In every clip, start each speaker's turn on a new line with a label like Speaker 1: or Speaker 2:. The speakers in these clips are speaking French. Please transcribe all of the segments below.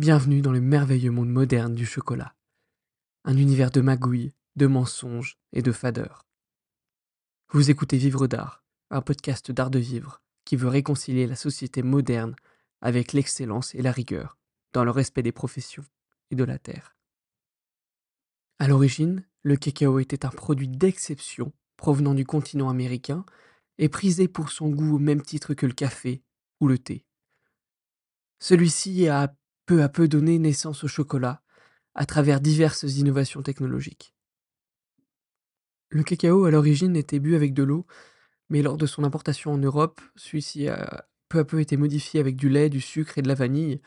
Speaker 1: Bienvenue dans le merveilleux monde moderne du chocolat. Un univers de magouilles, de mensonges et de fadeurs. Vous écoutez Vivre d'art, un podcast d'art de vivre qui veut réconcilier la société moderne avec l'excellence et la rigueur, dans le respect des professions et de la terre. À l'origine, le cacao était un produit d'exception provenant du continent américain et prisé pour son goût au même titre que le café ou le thé. Celui-ci a peu à peu donné naissance au chocolat à travers diverses innovations technologiques. Le cacao à l'origine était bu avec de l'eau, mais lors de son importation en Europe, celui-ci a peu à peu été modifié avec du lait, du sucre et de la vanille,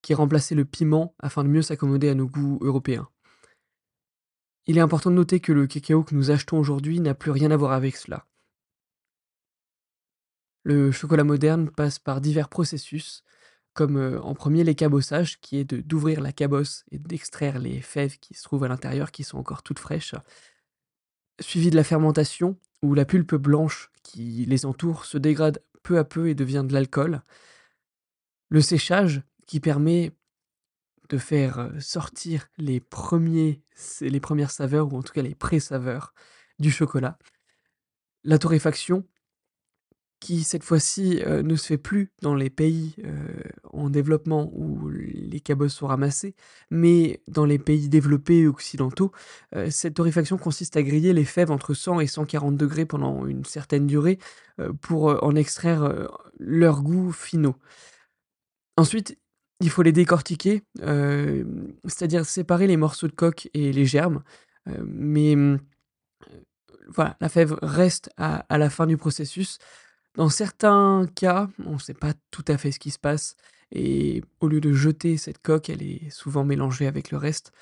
Speaker 1: qui remplaçait le piment afin de mieux s'accommoder à nos goûts européens. Il est important de noter que le cacao que nous achetons aujourd'hui n'a plus rien à voir avec cela. Le chocolat moderne passe par divers processus, comme euh, en premier les cabossages, qui est d'ouvrir la cabosse et d'extraire les fèves qui se trouvent à l'intérieur, qui sont encore toutes fraîches, suivi de la fermentation, où la pulpe blanche qui les entoure se dégrade peu à peu et devient de l'alcool. Le séchage, qui permet de faire euh, sortir les, premiers, les premières saveurs, ou en tout cas les pré-saveurs du chocolat. La torréfaction, qui cette fois-ci euh, ne se fait plus dans les pays euh, en développement où les cabosses sont ramassées, mais dans les pays développés occidentaux. Euh, cette torréfaction consiste à griller les fèves entre 100 et 140 degrés pendant une certaine durée pour en extraire leurs goûts finaux. Ensuite, il faut les décortiquer, c'est-à-dire séparer les morceaux de coque et les germes, mais voilà, la fève reste à, à la fin du processus. Dans certains cas, on ne sait pas tout à fait ce qui se passe et au lieu de jeter cette coque, elle est souvent mélangée avec le reste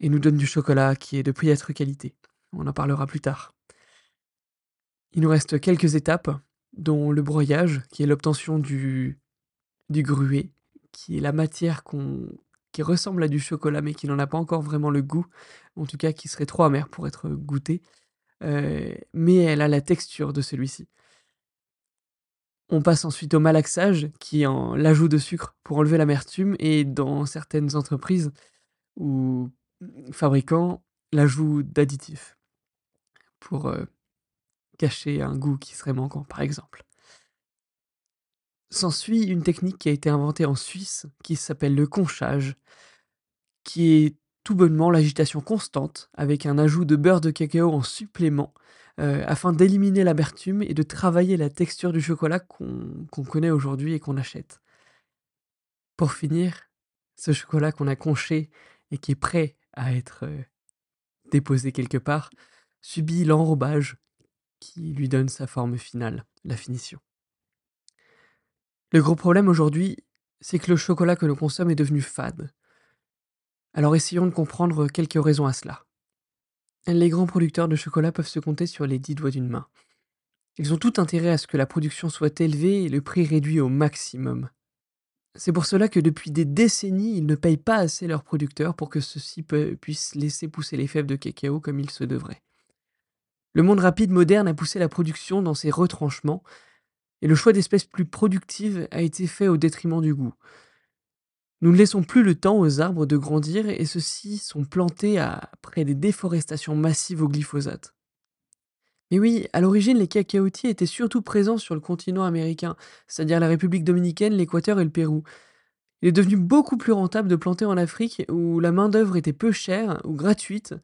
Speaker 1: et nous donne du chocolat qui est de piètre qualité. On en parlera plus tard. Il nous reste quelques étapes, dont le broyage, qui est l'obtention du, du qui est la matière qui ressemble à du chocolat mais qui n'en a pas encore vraiment le goût, en tout cas qui serait trop amer pour être goûté, euh, mais elle a la texture de celui-ci. On passe ensuite au malaxage, qui est l'ajout de sucre pour enlever l'amertume, et dans certaines entreprises ou fabricants, l'ajout d'additifs pour euh, cacher un goût qui serait manquant, par exemple. S'ensuit une technique qui a été inventée en Suisse, qui s'appelle le conchage, qui est tout bonnement l'agitation constante avec un ajout de beurre de cacao en supplément euh, afin d'éliminer l'amertume et de travailler la texture du chocolat qu'on connaît aujourd'hui et qu'on achète. Pour finir, ce chocolat qu'on a conché et qui est prêt à être euh, déposé quelque part subit l'enrobage qui lui donne sa forme finale, la finition. Le gros problème aujourd'hui, c'est que le chocolat que l'on consomme est devenu fade. Alors essayons de comprendre quelques raisons à cela. Les grands producteurs de chocolat peuvent se compter sur les dix doigts d'une main. Ils ont tout intérêt à ce que la production soit élevée et le prix réduit au maximum. C'est pour cela que depuis des décennies, ils ne payent pas assez leurs producteurs pour que ceux-ci puissent laisser pousser les fèves de cacao comme il se devrait. Le monde rapide moderne a poussé la production dans ses retranchements, et le choix d'espèces plus productives a été fait au détriment du goût. Nous ne laissons plus le temps aux arbres de grandir et ceux-ci sont plantés après des déforestations massives au glyphosate. Mais oui, à l'origine, les cacaotiers étaient surtout présents sur le continent américain, c'est-à-dire la République dominicaine, l'Équateur et le Pérou. Il est devenu beaucoup plus rentable de planter en Afrique où la main-d'œuvre était peu chère ou gratuite.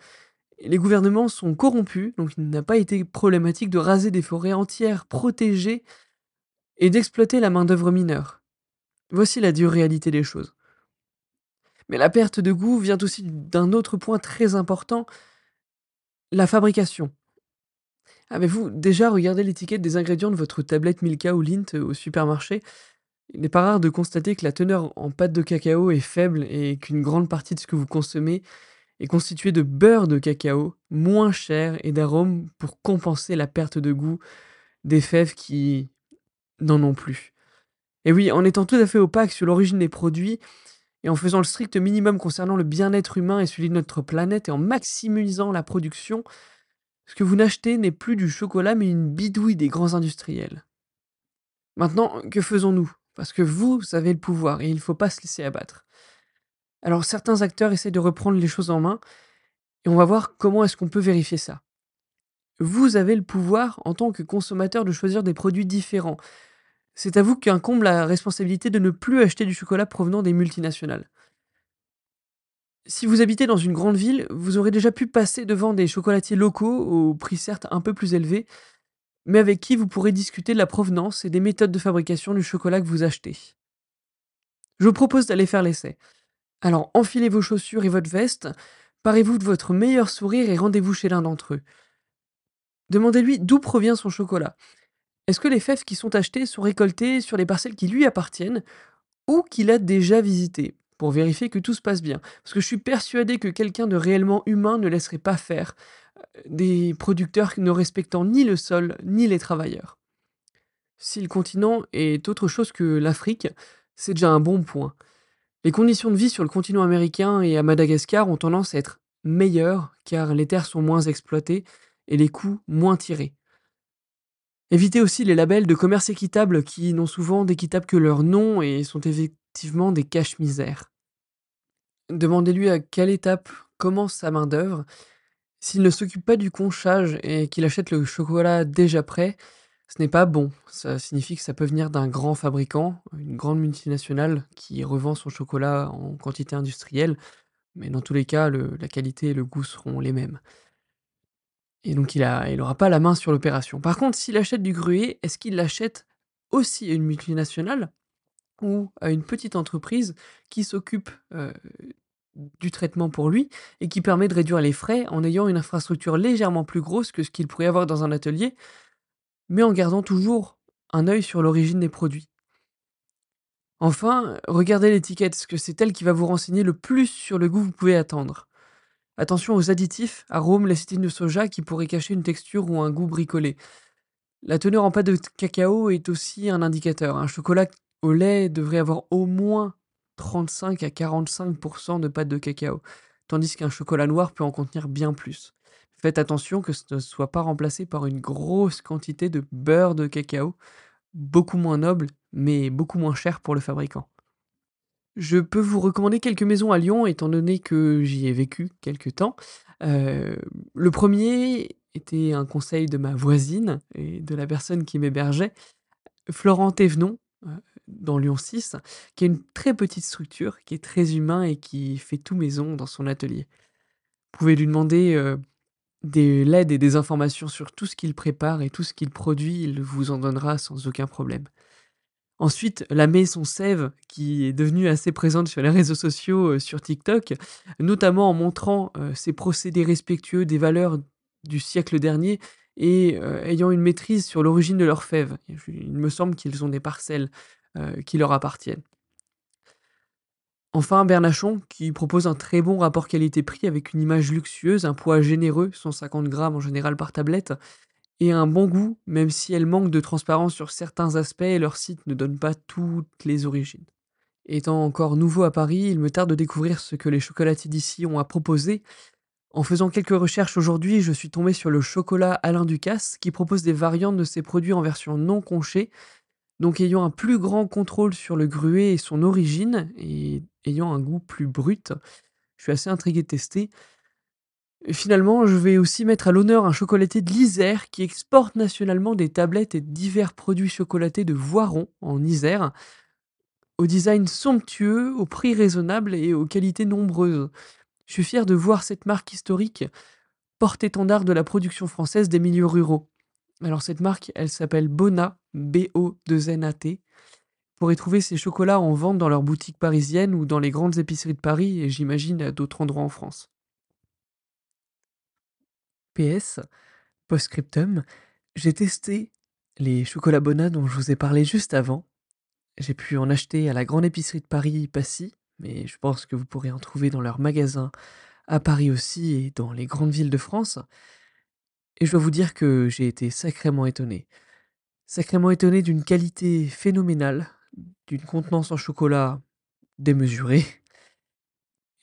Speaker 1: les gouvernements sont corrompus, donc il n'a pas été problématique de raser des forêts entières protégées et d'exploiter la main-d'œuvre mineure. Voici la dure réalité des choses. Mais la perte de goût vient aussi d'un autre point très important, la fabrication. Avez-vous déjà regardé l'étiquette des ingrédients de votre tablette Milka ou Lint au supermarché? Il n'est pas rare de constater que la teneur en pâte de cacao est faible et qu'une grande partie de ce que vous consommez est constituée de beurre de cacao, moins cher et d'arômes pour compenser la perte de goût des fèves qui n'en ont plus. Et oui, en étant tout à fait opaque sur l'origine des produits, et en faisant le strict minimum concernant le bien-être humain et celui de notre planète, et en maximisant la production, ce que vous n'achetez n'est plus du chocolat, mais une bidouille des grands industriels. Maintenant, que faisons-nous? Parce que vous avez le pouvoir, et il ne faut pas se laisser abattre. Alors certains acteurs essaient de reprendre les choses en main et on va voir comment est-ce qu'on peut vérifier ça. Vous avez le pouvoir en tant que consommateur de choisir des produits différents. C'est à vous qu'incombe la responsabilité de ne plus acheter du chocolat provenant des multinationales. Si vous habitez dans une grande ville, vous aurez déjà pu passer devant des chocolatiers locaux au prix certes un peu plus élevé, mais avec qui vous pourrez discuter de la provenance et des méthodes de fabrication du chocolat que vous achetez. Je vous propose d'aller faire l'essai. Alors enfilez vos chaussures et votre veste, parez-vous de votre meilleur sourire et rendez-vous chez l'un d'entre eux. Demandez-lui d'où provient son chocolat. Est-ce que les fèves qui sont achetées sont récoltées sur les parcelles qui lui appartiennent ou qu'il a déjà visitées? Pour vérifier que tout se passe bien. Parce que je suis persuadé que quelqu'un de réellement humain ne laisserait pas faire euh, des producteurs ne respectant ni le sol ni les travailleurs. Si le continent est autre chose que l'Afrique, c'est déjà un bon point. Les conditions de vie sur le continent américain et à Madagascar ont tendance à être meilleures car les terres sont moins exploitées et les coûts moins tirés. Évitez aussi les labels de commerce équitable qui n'ont souvent d'équitable que leur nom et sont effectivement des caches-misères. Demandez-lui à quelle étape commence sa main-d'œuvre. S'il ne s'occupe pas du conchage et qu'il achète le chocolat déjà prêt, ce n'est pas bon. Ça signifie que ça peut venir d'un grand fabricant, une grande multinationale qui revend son chocolat en quantité industrielle, mais dans tous les cas, la qualité et le goût seront les mêmes. Et donc il a, il aura pas la main sur l'opération. Par contre, s'il achète du gruyer, est-ce qu'il l'achète aussi à une multinationale ou à une petite entreprise qui s'occupe euh, du traitement pour lui et qui permet de réduire les frais en ayant une infrastructure légèrement plus grosse que ce qu'il pourrait avoir dans un atelier, mais en gardant toujours un œil sur l'origine des produits? Enfin, regardez l'étiquette, parce que c'est elle qui va vous renseigner le plus sur le goût que vous pouvez attendre. Attention aux additifs, arômes, lécithine de soja qui pourraient cacher une texture ou un goût bricolé. La teneur en pâte de cacao est aussi un indicateur. Un chocolat au lait devrait avoir au moins 35 à 45% de pâte de cacao, tandis qu'un chocolat noir peut en contenir bien plus. Faites attention que ce ne soit pas remplacé par une grosse quantité de beurre de cacao, beaucoup moins noble, mais beaucoup moins cher pour le fabricant. Je peux vous recommander quelques maisons à Lyon, étant donné que j'y ai vécu quelque temps. Heu, le premier était un conseil de ma voisine et de la personne qui m'hébergeait, Florent Thévenon, heu, dans Lyon 6, qui est une très petite structure, qui est très humain et qui fait tout maison dans son atelier. Vous pouvez lui demander, heu, de l'aide et des informations sur tout ce qu'il prépare et tout ce qu'il produit, il vous en donnera sans aucun problème. Ensuite, la maison Sève, qui est devenue assez présente sur les réseaux sociaux, heu, sur TikTok, notamment en montrant, heu, ses procédés respectueux des valeurs du siècle dernier et heu, ayant une maîtrise sur l'origine de leurs fèves. Il me semble qu'ils ont des parcelles, qui leur appartiennent. Enfin, Bernachon, qui propose un très bon rapport qualité-prix avec une image luxueuse, un poids généreux, 150 grammes en général par tablette, et un bon goût, même si elle manque de transparence sur certains aspects et leur site ne donne pas toutes les origines. Étant encore nouveau à Paris, il me tarde de découvrir ce que les chocolatiers d'ici ont à proposer. En faisant quelques recherches aujourd'hui, je suis tombé sur le chocolat Alain Ducasse, qui propose des variantes de ses produits en version non conchée, donc ayant un plus grand contrôle sur le gruet et son origine, et ayant un goût plus brut. Je suis assez intrigué de tester. Finalement, je vais aussi mettre à l'honneur un chocolatier de l'Isère qui exporte nationalement des tablettes et divers produits chocolatés de Voiron en Isère, au design somptueux, au prix raisonnable et aux qualités nombreuses. Je suis fier de voir cette marque historique porte-étendard de la production française des milieux ruraux. Alors cette marque, elle s'appelle Bona, B-O-2-N-A-T. Vous pourrez trouver ces chocolats en vente dans leurs boutiques parisiennes ou dans les grandes épiceries de Paris et j'imagine à d'autres endroits en France. PS, Postscriptum, j'ai testé les chocolats Bona dont je vous ai parlé juste avant. J'ai pu en acheter à la grande épicerie de Paris, Passy, mais je pense que vous pourrez en trouver dans leurs magasins à Paris aussi et dans les grandes villes de France. Et je dois vous dire que j'ai été sacrément étonné. Sacrément étonné d'une qualité phénoménale, d'une contenance en chocolat démesurée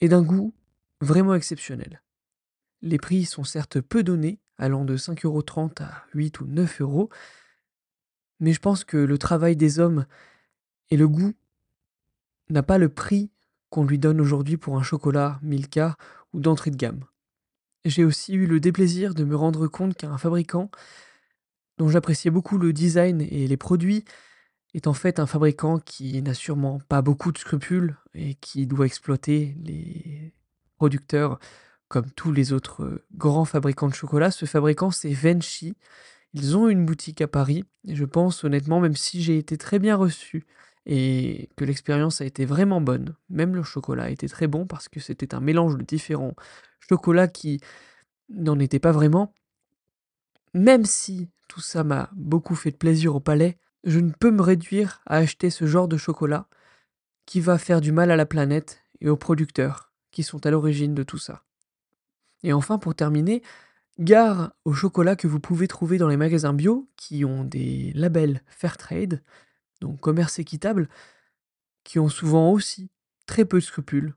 Speaker 1: et d'un goût vraiment exceptionnel. Les prix sont certes peu donnés, allant de 5,30 € à 8 ou 9 euros, mais je pense que le travail des hommes et le goût n'a pas le prix qu'on lui donne aujourd'hui pour un chocolat Milka ou d'entrée de gamme. J'ai aussi eu le déplaisir de me rendre compte qu'un fabricant dont j'appréciais beaucoup le design et les produits est en fait un fabricant qui n'a sûrement pas beaucoup de scrupules et qui doit exploiter les producteurs comme tous les autres euh, grands fabricants de chocolat. Ce fabricant, c'est Venchi. Ils ont une boutique à Paris et je pense honnêtement, même si j'ai été très bien reçu et que l'expérience a été vraiment bonne, même le chocolat a été très bon parce que c'était un mélange de différents chocolats qui n'en étaient pas vraiment. Même si tout ça m'a beaucoup fait de plaisir au palais, je ne peux me réduire à acheter ce genre de chocolat qui va faire du mal à la planète et aux producteurs qui sont à l'origine de tout ça. Et enfin, pour terminer, gare aux chocolats que vous pouvez trouver dans les magasins bio qui ont des labels Fairtrade, donc commerce équitable, qui ont souvent aussi très peu de scrupules.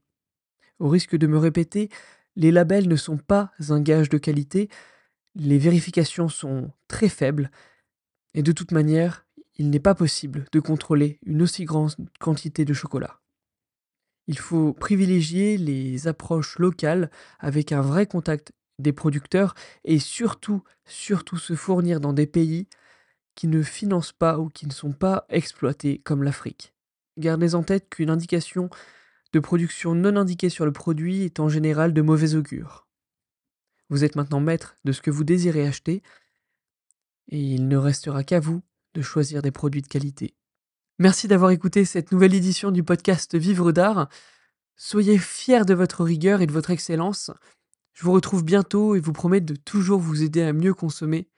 Speaker 1: Au risque de me répéter, les labels ne sont pas un gage de qualité, les vérifications sont très faibles, et de toute manière, il n'est pas possible de contrôler une aussi grande quantité de chocolat. Il faut privilégier les approches locales avec un vrai contact des producteurs et surtout, surtout se fournir dans des pays qui ne financent pas ou qui ne sont pas exploités comme l'Afrique. Gardez en tête qu'une indication de production non indiquée sur le produit est en général de mauvais augure. Vous êtes maintenant maître de ce que vous désirez acheter et il ne restera qu'à vous de choisir des produits de qualité. Merci d'avoir écouté cette nouvelle édition du podcast Vivre d'art. Soyez fiers de votre rigueur et de votre excellence. Je vous retrouve bientôt et vous promets de toujours vous aider à mieux consommer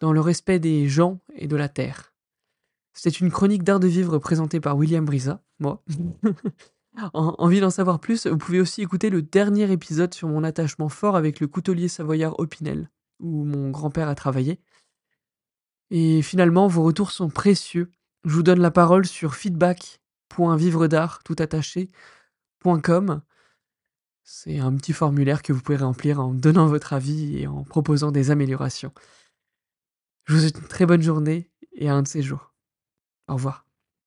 Speaker 1: dans le respect des gens et de la terre. C'est une chronique d'art de vivre présentée par William Brisa, moi. en, envie d'en savoir plus, vous pouvez aussi écouter le dernier épisode sur mon attachement fort avec le coutelier savoyard Opinel, où mon grand-père a travaillé. Et finalement, vos retours sont précieux. Je vous donne la parole sur feedback.vivredart tout C'est un petit formulaire que vous pouvez remplir en donnant votre avis et en proposant des améliorations. Je vous souhaite une très bonne journée et à un de ces jours. Au revoir.